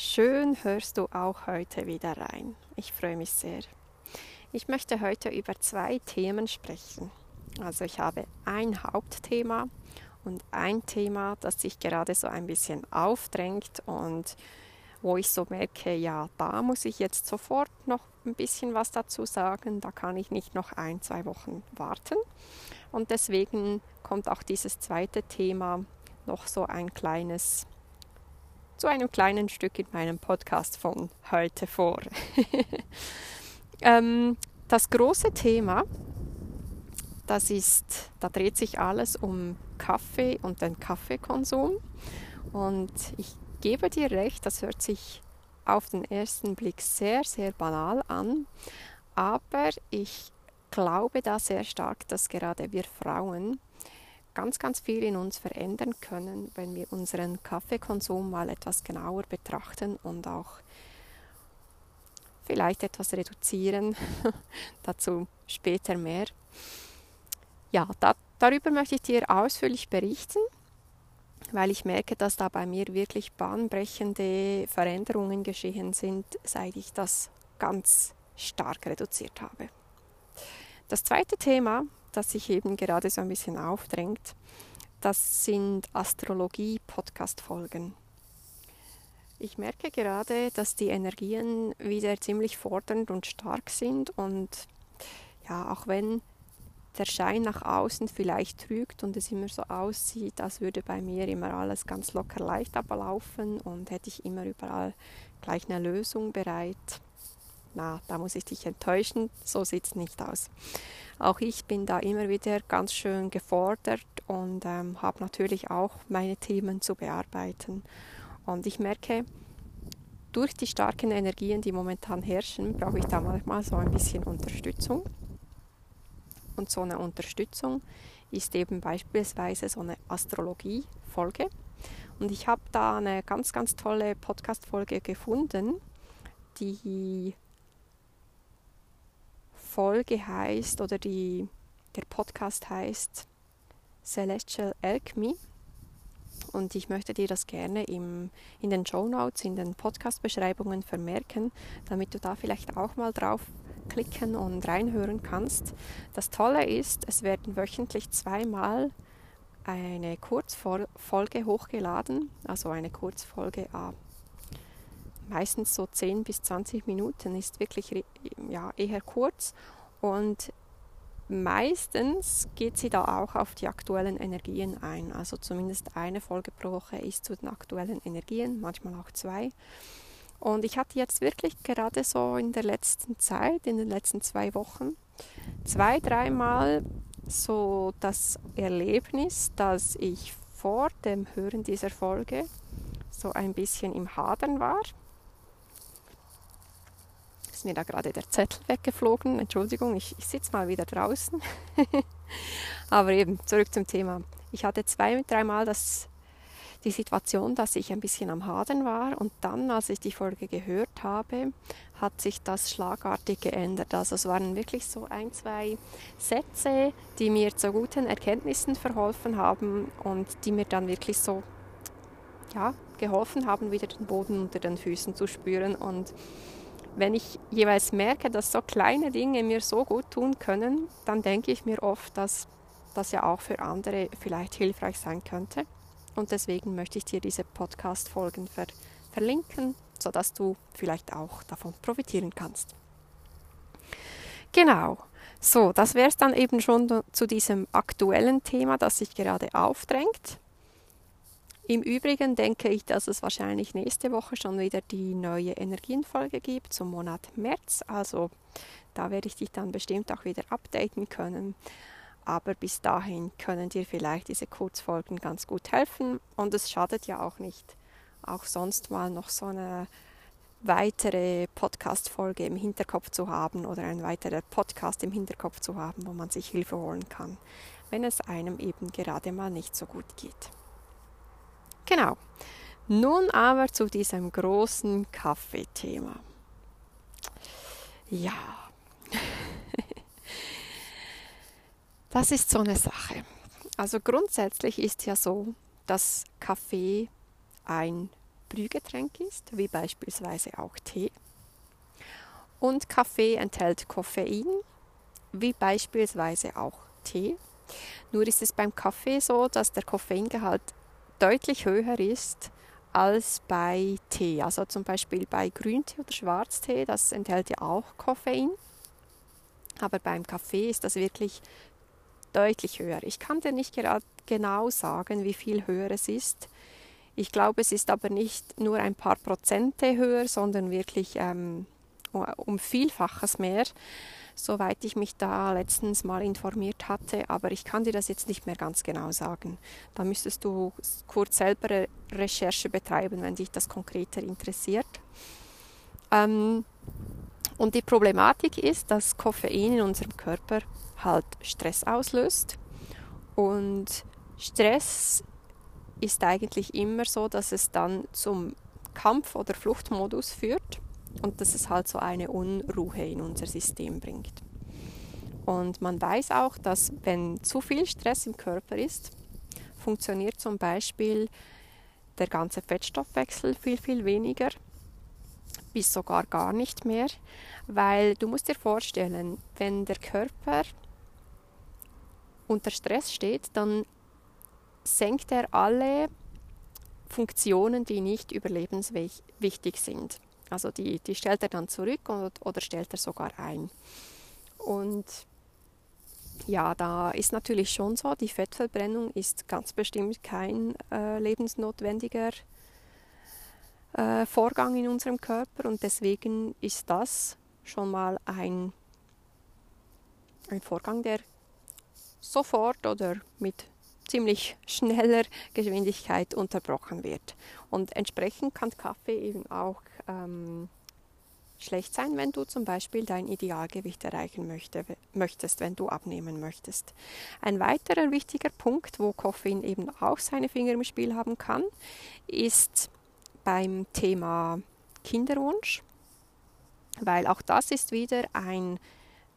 Schön hörst du auch heute wieder rein. Ich freue mich sehr. Ich möchte heute über zwei Themen sprechen. Also ich habe ein Hauptthema und ein Thema, das sich gerade so ein bisschen aufdrängt und wo ich so merke, ja, da muss ich jetzt sofort noch ein bisschen was dazu sagen. Da kann ich nicht noch ein, zwei Wochen warten. Und deswegen kommt auch dieses zweite Thema noch so ein kleines zu einem kleinen Stück in meinem Podcast von heute vor. ähm, das große Thema, das ist, da dreht sich alles um Kaffee und den Kaffeekonsum. Und ich gebe dir recht, das hört sich auf den ersten Blick sehr, sehr banal an. Aber ich glaube da sehr stark, dass gerade wir Frauen ganz, ganz viel in uns verändern können, wenn wir unseren Kaffeekonsum mal etwas genauer betrachten und auch vielleicht etwas reduzieren. Dazu später mehr. Ja, da, darüber möchte ich dir ausführlich berichten, weil ich merke, dass da bei mir wirklich bahnbrechende Veränderungen geschehen sind, seit ich das ganz stark reduziert habe. Das zweite Thema, das sich eben gerade so ein bisschen aufdrängt, das sind Astrologie-Podcast-Folgen. Ich merke gerade, dass die Energien wieder ziemlich fordernd und stark sind und ja, auch wenn der Schein nach außen vielleicht trügt und es immer so aussieht, als würde bei mir immer alles ganz locker leicht ablaufen und hätte ich immer überall gleich eine Lösung bereit. Na, da muss ich dich enttäuschen, so sieht es nicht aus. Auch ich bin da immer wieder ganz schön gefordert und ähm, habe natürlich auch meine Themen zu bearbeiten. Und ich merke, durch die starken Energien, die momentan herrschen, brauche ich da manchmal so ein bisschen Unterstützung. Und so eine Unterstützung ist eben beispielsweise so eine Astrologie-Folge. Und ich habe da eine ganz, ganz tolle Podcast-Folge gefunden, die Folge heißt oder die, der Podcast heißt Celestial Alchemy. Und ich möchte dir das gerne im, in den Show Notes, in den Podcast-Beschreibungen vermerken, damit du da vielleicht auch mal drauf klicken und reinhören kannst. Das Tolle ist, es werden wöchentlich zweimal eine Kurzfolge hochgeladen, also eine Kurzfolge A meistens so 10 bis 20 Minuten, ist wirklich ja, eher kurz und meistens geht sie da auch auf die aktuellen Energien ein. Also zumindest eine Folge pro Woche ist zu den aktuellen Energien, manchmal auch zwei. Und ich hatte jetzt wirklich gerade so in der letzten Zeit, in den letzten zwei Wochen, zwei, dreimal so das Erlebnis, dass ich vor dem Hören dieser Folge so ein bisschen im Hadern war ist mir da gerade der Zettel weggeflogen. Entschuldigung, ich, ich sitze mal wieder draußen. Aber eben, zurück zum Thema. Ich hatte zwei, dreimal die Situation, dass ich ein bisschen am Hadern war und dann, als ich die Folge gehört habe, hat sich das schlagartig geändert. Also es waren wirklich so ein, zwei Sätze, die mir zu guten Erkenntnissen verholfen haben und die mir dann wirklich so ja, geholfen haben, wieder den Boden unter den Füßen zu spüren und wenn ich jeweils merke, dass so kleine Dinge mir so gut tun können, dann denke ich mir oft, dass das ja auch für andere vielleicht hilfreich sein könnte. Und deswegen möchte ich dir diese Podcast-Folgen ver verlinken, sodass du vielleicht auch davon profitieren kannst. Genau. So, das wäre es dann eben schon zu diesem aktuellen Thema, das sich gerade aufdrängt. Im Übrigen denke ich, dass es wahrscheinlich nächste Woche schon wieder die neue Energienfolge gibt zum Monat März. Also da werde ich dich dann bestimmt auch wieder updaten können. Aber bis dahin können dir vielleicht diese Kurzfolgen ganz gut helfen und es schadet ja auch nicht, auch sonst mal noch so eine weitere Podcast-Folge im Hinterkopf zu haben oder ein weiterer Podcast im Hinterkopf zu haben, wo man sich Hilfe holen kann, wenn es einem eben gerade mal nicht so gut geht. Genau. Nun aber zu diesem großen Kaffeethema. Ja, das ist so eine Sache. Also grundsätzlich ist ja so, dass Kaffee ein Brühgetränk ist, wie beispielsweise auch Tee. Und Kaffee enthält Koffein, wie beispielsweise auch Tee. Nur ist es beim Kaffee so, dass der Koffeingehalt deutlich höher ist als bei Tee. Also zum Beispiel bei Grüntee oder Schwarztee, das enthält ja auch Koffein. Aber beim Kaffee ist das wirklich deutlich höher. Ich kann dir nicht genau sagen, wie viel höher es ist. Ich glaube, es ist aber nicht nur ein paar Prozente höher, sondern wirklich ähm, um Vielfaches mehr, soweit ich mich da letztens mal informiert hatte. Aber ich kann dir das jetzt nicht mehr ganz genau sagen. Da müsstest du kurz selber Recherche betreiben, wenn dich das konkreter interessiert. Ähm, und die Problematik ist, dass Koffein in unserem Körper halt Stress auslöst. Und Stress ist eigentlich immer so, dass es dann zum Kampf- oder Fluchtmodus führt und dass es halt so eine Unruhe in unser System bringt. Und man weiß auch, dass wenn zu viel Stress im Körper ist, funktioniert zum Beispiel der ganze Fettstoffwechsel viel, viel weniger, bis sogar gar nicht mehr, weil du musst dir vorstellen, wenn der Körper unter Stress steht, dann senkt er alle Funktionen, die nicht überlebenswichtig sind. Also die, die stellt er dann zurück und, oder stellt er sogar ein. Und ja, da ist natürlich schon so, die Fettverbrennung ist ganz bestimmt kein äh, lebensnotwendiger äh, Vorgang in unserem Körper und deswegen ist das schon mal ein, ein Vorgang, der sofort oder mit ziemlich schneller Geschwindigkeit unterbrochen wird. Und entsprechend kann Kaffee eben auch ähm, schlecht sein, wenn du zum Beispiel dein Idealgewicht erreichen möchte, möchtest, wenn du abnehmen möchtest. Ein weiterer wichtiger Punkt, wo Koffein eben auch seine Finger im Spiel haben kann, ist beim Thema Kinderwunsch, weil auch das ist wieder ein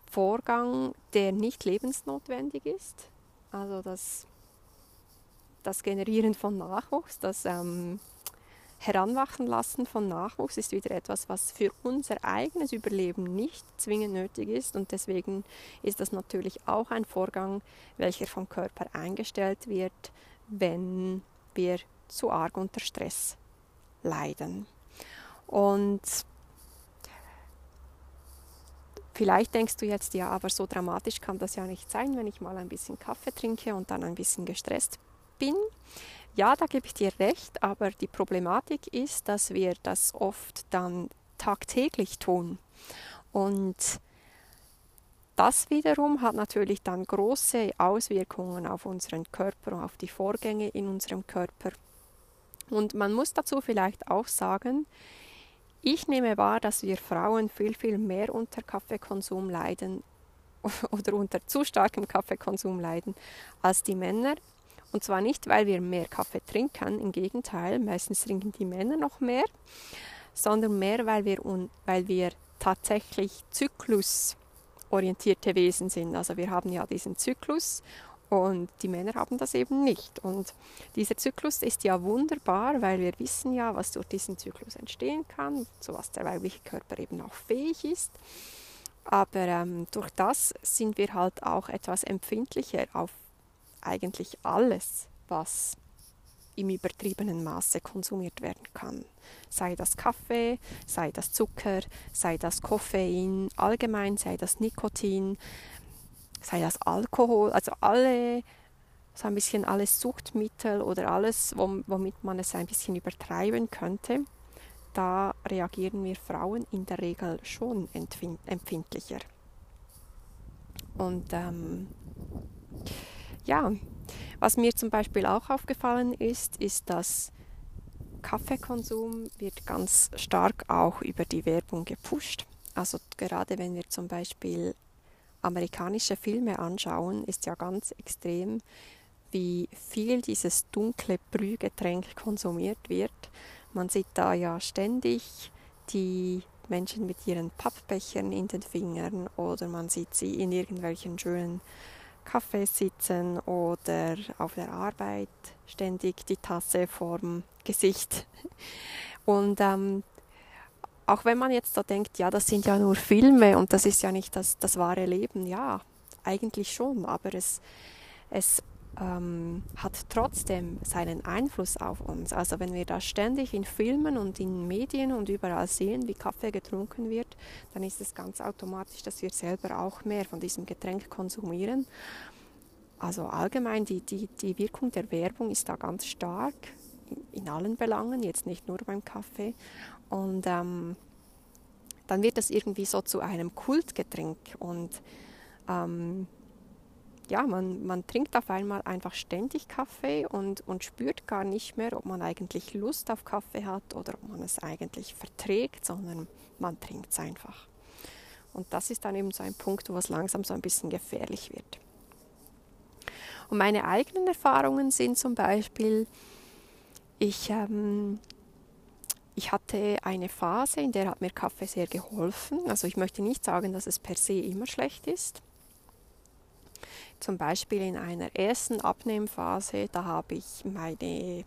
Vorgang, der nicht lebensnotwendig ist. Also das, das Generieren von Nachwuchs, das ähm, Heranwachsen lassen von Nachwuchs ist wieder etwas, was für unser eigenes Überleben nicht zwingend nötig ist. Und deswegen ist das natürlich auch ein Vorgang, welcher vom Körper eingestellt wird, wenn wir zu arg unter Stress leiden. Und Vielleicht denkst du jetzt, ja, aber so dramatisch kann das ja nicht sein, wenn ich mal ein bisschen Kaffee trinke und dann ein bisschen gestresst bin. Ja, da gebe ich dir recht, aber die Problematik ist, dass wir das oft dann tagtäglich tun. Und das wiederum hat natürlich dann große Auswirkungen auf unseren Körper und auf die Vorgänge in unserem Körper. Und man muss dazu vielleicht auch sagen, ich nehme wahr, dass wir Frauen viel, viel mehr unter Kaffeekonsum leiden oder unter zu starkem Kaffeekonsum leiden als die Männer. Und zwar nicht, weil wir mehr Kaffee trinken, im Gegenteil, meistens trinken die Männer noch mehr, sondern mehr, weil wir, weil wir tatsächlich zyklusorientierte Wesen sind. Also wir haben ja diesen Zyklus und die Männer haben das eben nicht. Und dieser Zyklus ist ja wunderbar, weil wir wissen ja, was durch diesen Zyklus entstehen kann, zu was der weibliche Körper eben auch fähig ist. Aber ähm, durch das sind wir halt auch etwas empfindlicher auf eigentlich alles, was im übertriebenen Maße konsumiert werden kann. Sei das Kaffee, sei das Zucker, sei das Koffein, allgemein sei das Nikotin. sei das Alkohol, also alle, so ein bisschen alles Suchtmittel oder alles, womit man es ein bisschen übertreiben könnte, da reagieren wir Frauen in der Regel schon empfindlicher. Und ähm, ja, was mir zum Beispiel auch aufgefallen ist, ist, dass Kaffeekonsum wird ganz stark auch über die Werbung gepusht. Also gerade wenn wir zum Beispiel amerikanische Filme anschauen, ist ja ganz extrem, wie viel dieses dunkle Brühgetränk konsumiert wird. Man sieht da ja ständig die Menschen mit ihren Pappbechern in den Fingern oder man sieht sie in irgendwelchen schönen Cafés sitzen oder auf der Arbeit ständig die Tasse vorm Gesicht. Und ähm, auch wenn man jetzt da denkt, ja, das sind ja nur Filme und das ist ja nicht das, das wahre Leben, ja, eigentlich schon, aber es, es ähm, hat trotzdem seinen Einfluss auf uns. Also wenn wir da ständig in Filmen und in Medien und überall sehen, wie Kaffee getrunken wird, dann ist es ganz automatisch, dass wir selber auch mehr von diesem Getränk konsumieren. Also allgemein, die, die, die Wirkung der Werbung ist da ganz stark in, in allen Belangen, jetzt nicht nur beim Kaffee. Und ähm, dann wird das irgendwie so zu einem Kultgetränk und ähm, ja, man, man trinkt auf einmal einfach ständig Kaffee und, und spürt gar nicht mehr, ob man eigentlich Lust auf Kaffee hat oder ob man es eigentlich verträgt, sondern man trinkt es einfach. Und das ist dann eben so ein Punkt, wo es langsam so ein bisschen gefährlich wird. Und meine eigenen Erfahrungen sind zum Beispiel, ich, ähm, ich hatte eine Phase, in der hat mir Kaffee sehr geholfen. Also ich möchte nicht sagen, dass es per se immer schlecht ist. Zum Beispiel in einer ersten Abnehmphase, da habe ich meine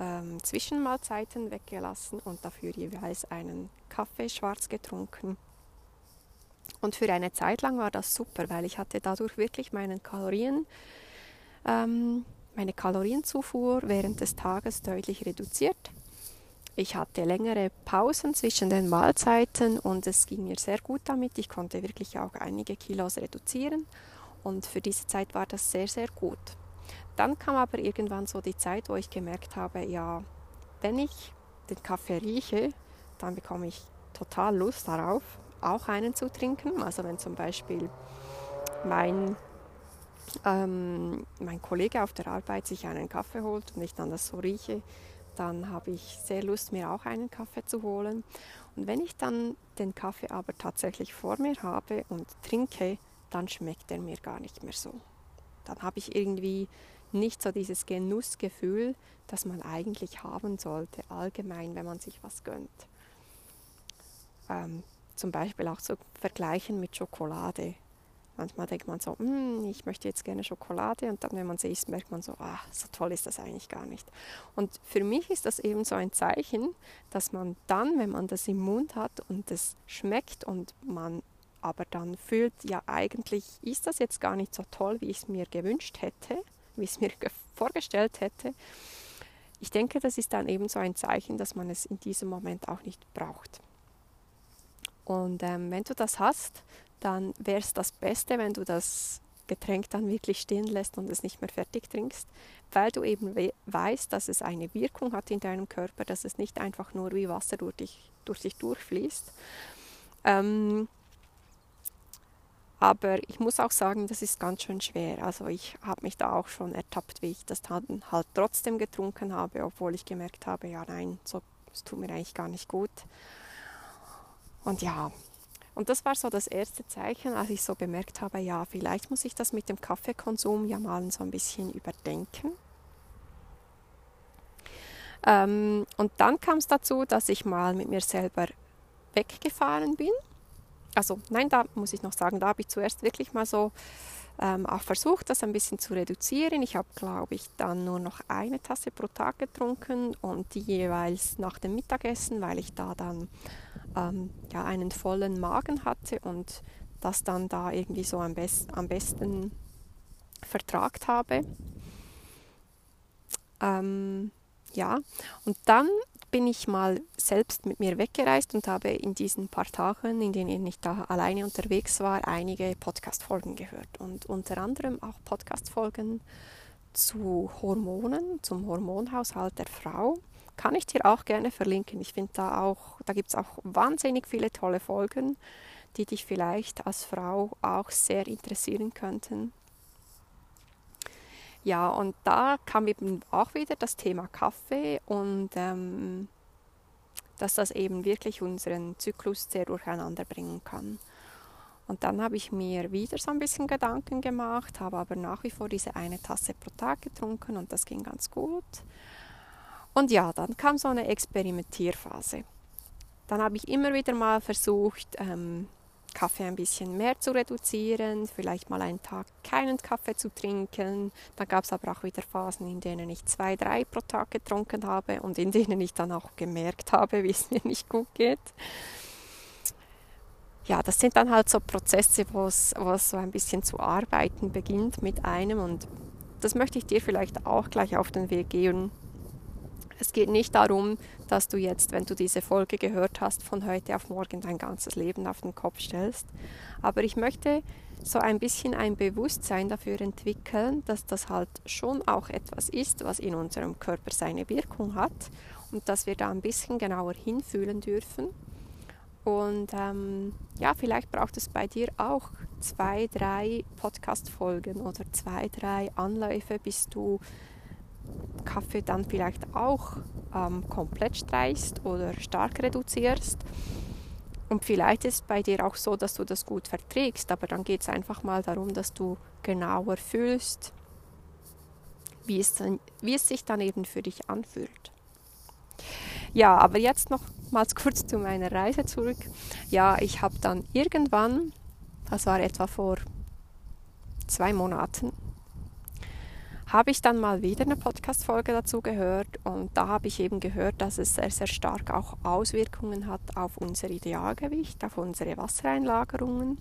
ähm, Zwischenmahlzeiten weggelassen und dafür jeweils einen Kaffee schwarz getrunken. Und für eine Zeit lang war das super, weil ich hatte dadurch wirklich meinen Kalorien, ähm, meine Kalorienzufuhr während des Tages deutlich reduziert. Ich hatte längere Pausen zwischen den Mahlzeiten und es ging mir sehr gut damit. Ich konnte wirklich auch einige Kilos reduzieren und für diese Zeit war das sehr, sehr gut. Dann kam aber irgendwann so die Zeit, wo ich gemerkt habe, ja, wenn ich den Kaffee rieche, dann bekomme ich total Lust darauf, auch einen zu trinken. Also wenn zum Beispiel mein, ähm, mein Kollege auf der Arbeit sich einen Kaffee holt und ich dann das so rieche, dann habe ich sehr Lust, mir auch einen Kaffee zu holen. Und wenn ich dann den Kaffee aber tatsächlich vor mir habe und trinke, dann schmeckt er mir gar nicht mehr so. Dann habe ich irgendwie nicht so dieses Genussgefühl, das man eigentlich haben sollte, allgemein, wenn man sich was gönnt. Ähm, zum Beispiel auch zu vergleichen mit Schokolade. Manchmal denkt man so, hm, ich möchte jetzt gerne Schokolade und dann, wenn man sie isst, merkt man so, ah, so toll ist das eigentlich gar nicht. Und für mich ist das eben so ein Zeichen, dass man dann, wenn man das im Mund hat und es schmeckt und man aber dann fühlt, ja eigentlich ist das jetzt gar nicht so toll, wie ich es mir gewünscht hätte, wie ich es mir vorgestellt hätte. Ich denke, das ist dann eben so ein Zeichen, dass man es in diesem Moment auch nicht braucht. Und ähm, wenn du das hast, dann wäre es das Beste, wenn du das Getränk dann wirklich stehen lässt und es nicht mehr fertig trinkst, weil du eben we weißt, dass es eine Wirkung hat in deinem Körper, dass es nicht einfach nur wie Wasser durch dich, durch dich durchfließt. Ähm, aber ich muss auch sagen, das ist ganz schön schwer. Also ich habe mich da auch schon ertappt, wie ich das dann halt trotzdem getrunken habe, obwohl ich gemerkt habe, ja nein, so, es tut mir eigentlich gar nicht gut. Und ja, und das war so das erste Zeichen, als ich so bemerkt habe, ja, vielleicht muss ich das mit dem Kaffeekonsum ja mal so ein bisschen überdenken. Ähm, und dann kam es dazu, dass ich mal mit mir selber weggefahren bin also nein, da muss ich noch sagen, da habe ich zuerst wirklich mal so ähm, auch versucht, das ein bisschen zu reduzieren. Ich habe, glaube ich, dann nur noch eine Tasse pro Tag getrunken und die jeweils nach dem Mittagessen, weil ich da dann ähm, ja, einen vollen Magen hatte und das dann da irgendwie so am, best am besten vertragt habe. Ähm, ja, und dann bin ich mal selbst mit mir weggereist und habe in diesen paar Tagen, in denen ich da alleine unterwegs war, einige Podcast-Folgen gehört. Und unter anderem auch Podcast-Folgen zu Hormonen, zum Hormonhaushalt der Frau. Kann ich dir auch gerne verlinken. Ich finde da auch, da gibt es auch wahnsinnig viele tolle Folgen, die dich vielleicht als Frau auch sehr interessieren könnten. Ja, und da kam eben auch wieder das Thema Kaffee und ähm, dass das eben wirklich unseren Zyklus sehr durcheinander bringen kann. Und dann habe ich mir wieder so ein bisschen Gedanken gemacht, habe aber nach wie vor diese eine Tasse pro Tag getrunken und das ging ganz gut. Und ja, dann kam so eine Experimentierphase. Dann habe ich immer wieder mal versucht, ähm, Kaffee ein bisschen mehr zu reduzieren, vielleicht mal einen Tag keinen Kaffee zu trinken. Dann gab es aber auch wieder Phasen, in denen ich zwei, drei pro Tag getrunken habe und in denen ich dann auch gemerkt habe, wie es mir nicht gut geht. Ja, das sind dann halt so Prozesse, wo es so ein bisschen zu arbeiten beginnt mit einem und das möchte ich dir vielleicht auch gleich auf den Weg gehen es geht nicht darum, dass du jetzt, wenn du diese Folge gehört hast, von heute auf morgen dein ganzes Leben auf den Kopf stellst. Aber ich möchte so ein bisschen ein Bewusstsein dafür entwickeln, dass das halt schon auch etwas ist, was in unserem Körper seine Wirkung hat und dass wir da ein bisschen genauer hinfühlen dürfen. Und ähm, ja, vielleicht braucht es bei dir auch zwei, drei Podcast-Folgen oder zwei, drei Anläufe, bis du Kaffee dann vielleicht auch ähm, komplett streichst oder stark reduzierst. Und vielleicht ist es bei dir auch so, dass du das gut verträgst, aber dann geht es einfach mal darum, dass du genauer fühlst, wie es, dann, wie es sich dann eben für dich anfühlt. Ja, aber jetzt noch mal kurz zu meiner Reise zurück. Ja, ich habe dann irgendwann, das war etwa vor zwei Monaten, habe ich dann mal wieder eine Podcast-Folge dazu gehört und da habe ich eben gehört, dass es sehr, sehr stark auch Auswirkungen hat auf unser Idealgewicht, auf unsere Wassereinlagerungen.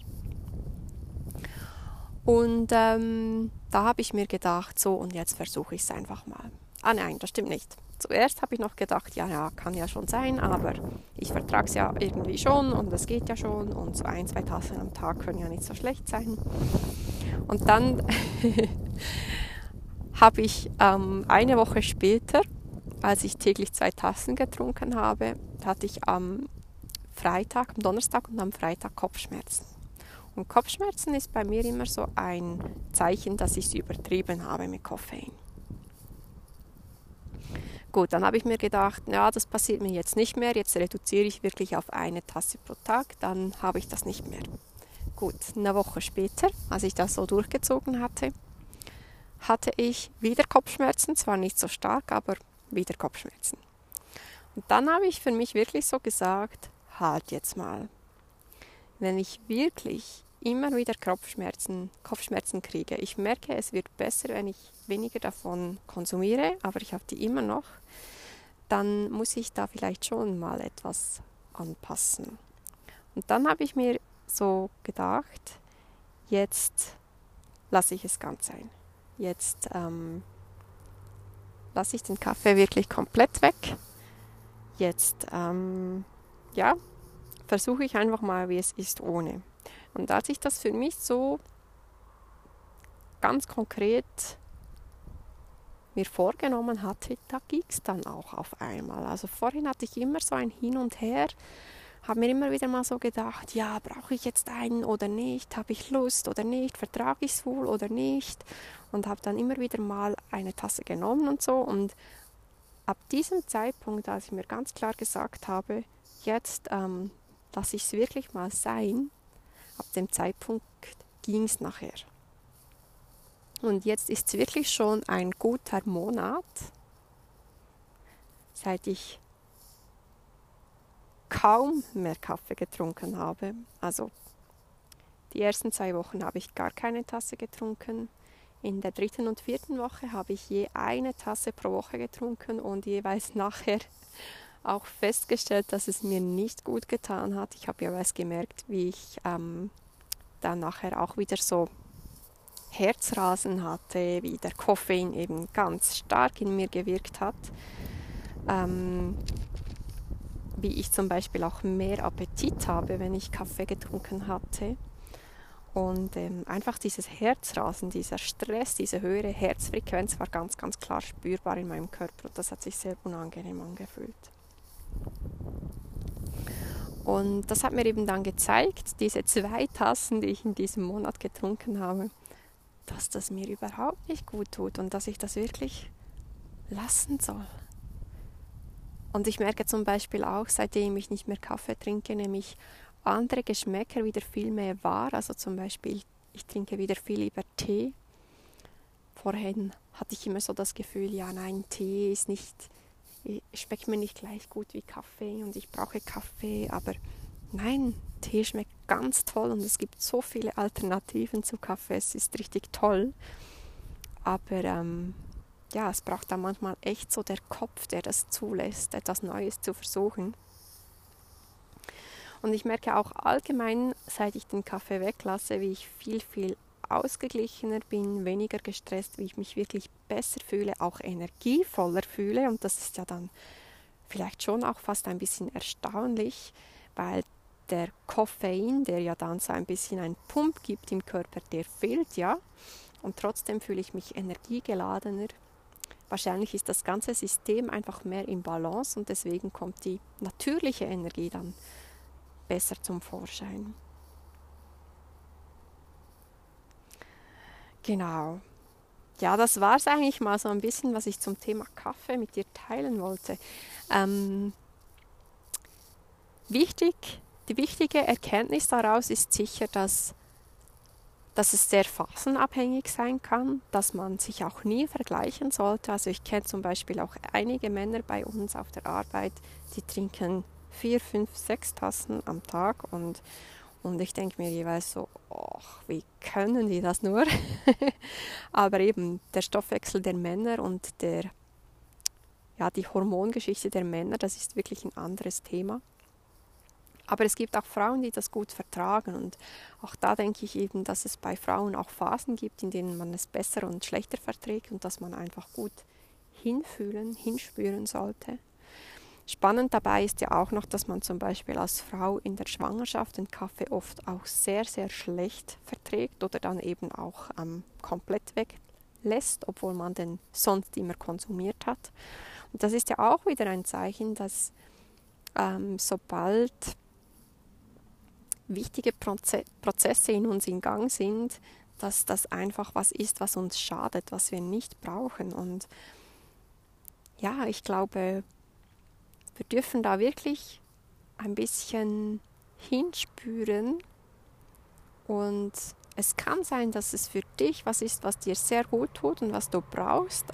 Und ähm, da habe ich mir gedacht, so und jetzt versuche ich es einfach mal. Ah nein, das stimmt nicht. Zuerst habe ich noch gedacht, ja, ja, kann ja schon sein, aber ich vertrage es ja irgendwie schon und es geht ja schon und so ein, zwei Tassen am Tag können ja nicht so schlecht sein. Und dann habe ich ähm, eine Woche später, als ich täglich zwei Tassen getrunken habe, hatte ich am Freitag, am Donnerstag und am Freitag Kopfschmerzen. Und Kopfschmerzen ist bei mir immer so ein Zeichen, dass ich es übertrieben habe mit Koffein. Gut, dann habe ich mir gedacht, ja, das passiert mir jetzt nicht mehr. Jetzt reduziere ich wirklich auf eine Tasse pro Tag, dann habe ich das nicht mehr. Gut, eine Woche später, als ich das so durchgezogen hatte, hatte ich wieder Kopfschmerzen, zwar nicht so stark, aber wieder Kopfschmerzen. Und dann habe ich für mich wirklich so gesagt, halt jetzt mal. Wenn ich wirklich immer wieder Kopfschmerzen, Kopfschmerzen kriege, ich merke, es wird besser, wenn ich weniger davon konsumiere, aber ich habe die immer noch, dann muss ich da vielleicht schon mal etwas anpassen. Und dann habe ich mir so gedacht, jetzt lasse ich es ganz sein. Jetzt ähm, lasse ich den Kaffee wirklich komplett weg. Jetzt ähm, ja, versuche ich einfach mal, wie es ist ohne. Und als ich das für mich so ganz konkret mir vorgenommen hatte, da ging es dann auch auf einmal. Also vorhin hatte ich immer so ein Hin und Her habe mir immer wieder mal so gedacht, ja, brauche ich jetzt einen oder nicht? Habe ich Lust oder nicht? Vertrage ich es wohl oder nicht? Und habe dann immer wieder mal eine Tasse genommen und so. Und ab diesem Zeitpunkt, als ich mir ganz klar gesagt habe, jetzt ähm, lasse ich es wirklich mal sein, ab dem Zeitpunkt ging es nachher. Und jetzt ist es wirklich schon ein guter Monat, seit ich kaum mehr Kaffee getrunken habe. Also die ersten zwei Wochen habe ich gar keine Tasse getrunken. In der dritten und vierten Woche habe ich je eine Tasse pro Woche getrunken und jeweils nachher auch festgestellt, dass es mir nicht gut getan hat. Ich habe jeweils gemerkt, wie ich ähm, dann nachher auch wieder so Herzrasen hatte, wie der Koffein eben ganz stark in mir gewirkt hat. Ähm, wie ich zum Beispiel auch mehr Appetit habe, wenn ich Kaffee getrunken hatte. Und ähm, einfach dieses Herzrasen, dieser Stress, diese höhere Herzfrequenz war ganz, ganz klar spürbar in meinem Körper und das hat sich sehr unangenehm angefühlt. Und das hat mir eben dann gezeigt, diese zwei Tassen, die ich in diesem Monat getrunken habe, dass das mir überhaupt nicht gut tut und dass ich das wirklich lassen soll. Und ich merke zum Beispiel auch, seitdem ich nicht mehr Kaffee trinke, nehme ich andere Geschmäcker wieder viel mehr wahr. Also zum Beispiel, ich trinke wieder viel lieber Tee. Vorhin hatte ich immer so das Gefühl, ja nein, Tee ist nicht, schmeckt mir nicht gleich gut wie Kaffee und ich brauche Kaffee, aber nein, Tee schmeckt ganz toll und es gibt so viele Alternativen zu Kaffee, es ist richtig toll. Aber ähm, ja, es braucht dann manchmal echt so der Kopf, der das zulässt, etwas Neues zu versuchen. Und ich merke auch allgemein, seit ich den Kaffee weglasse, wie ich viel, viel ausgeglichener bin, weniger gestresst, wie ich mich wirklich besser fühle, auch energievoller fühle. Und das ist ja dann vielleicht schon auch fast ein bisschen erstaunlich, weil der Koffein, der ja dann so ein bisschen einen Pump gibt im Körper, der fehlt ja. Und trotzdem fühle ich mich energiegeladener. Wahrscheinlich ist das ganze System einfach mehr im Balance und deswegen kommt die natürliche Energie dann besser zum Vorschein. Genau. Ja, das war es eigentlich mal so ein bisschen, was ich zum Thema Kaffee mit dir teilen wollte. Ähm, wichtig, die wichtige Erkenntnis daraus ist sicher, dass, dass es sehr phasenabhängig sein kann, dass man sich auch nie vergleichen sollte. Also ich kenne zum Beispiel auch einige Männer bei uns auf der Arbeit, die trinken vier, fünf, sechs Tassen am Tag und, und ich denke mir jeweils so, oh, wie können die das nur? Aber eben der Stoffwechsel der Männer und der, ja, die Hormongeschichte der Männer, das ist wirklich ein anderes Thema. Aber es gibt auch Frauen, die das gut vertragen. Und auch da denke ich eben, dass es bei Frauen auch Phasen gibt, in denen man es besser und schlechter verträgt und dass man einfach gut hinfühlen, hinspüren sollte. Spannend dabei ist ja auch noch, dass man zum Beispiel als Frau in der Schwangerschaft den Kaffee oft auch sehr, sehr schlecht verträgt oder dann eben auch ähm, komplett weglässt, obwohl man den sonst immer konsumiert hat. Und das ist ja auch wieder ein Zeichen, dass ähm, sobald wichtige Proze Prozesse in uns in Gang sind, dass das einfach was ist, was uns schadet, was wir nicht brauchen. Und ja, ich glaube, wir dürfen da wirklich ein bisschen hinspüren und es kann sein, dass es für dich was ist, was dir sehr gut tut und was du brauchst.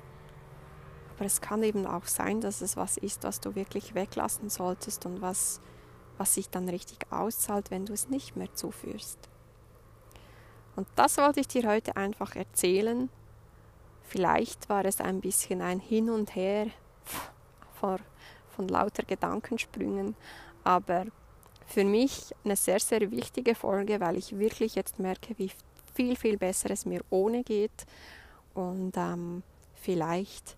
Aber es kann eben auch sein, dass es was ist, was du wirklich weglassen solltest und was, was sich dann richtig auszahlt, wenn du es nicht mehr zuführst. Und das wollte ich dir heute einfach erzählen. Vielleicht war es ein bisschen ein Hin und Her vor von lauter Gedankensprüngen, aber für mich eine sehr, sehr wichtige Folge, weil ich wirklich jetzt merke, wie viel, viel besser es mir ohne geht. Und ähm, vielleicht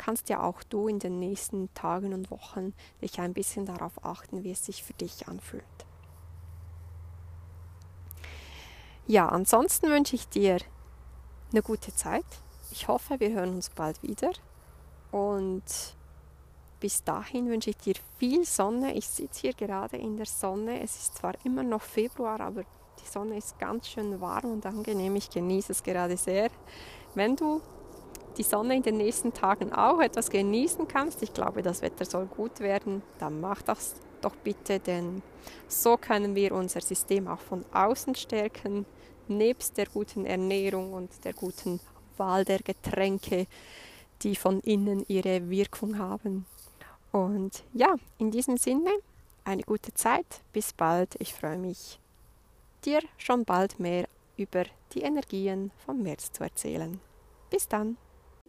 kannst ja auch du in den nächsten Tagen und Wochen dich ein bisschen darauf achten, wie es sich für dich anfühlt. Ja, ansonsten wünsche ich dir eine gute Zeit. Ich hoffe, wir hören uns bald wieder. Und bis dahin wünsche ich dir viel Sonne. Ich sitze hier gerade in der Sonne. Es ist zwar immer noch Februar, aber die Sonne ist ganz schön warm und angenehm. Ich genieße es gerade sehr. Wenn du die Sonne in den nächsten Tagen auch etwas genießen kannst, ich glaube, das Wetter soll gut werden, dann mach das doch bitte, denn so können wir unser System auch von außen stärken, nebst der guten Ernährung und der guten Wahl der Getränke, die von innen ihre Wirkung haben. Und ja, in diesem Sinne, eine gute Zeit. Bis bald. Ich freue mich, dir schon bald mehr über die Energien vom März zu erzählen. Bis dann.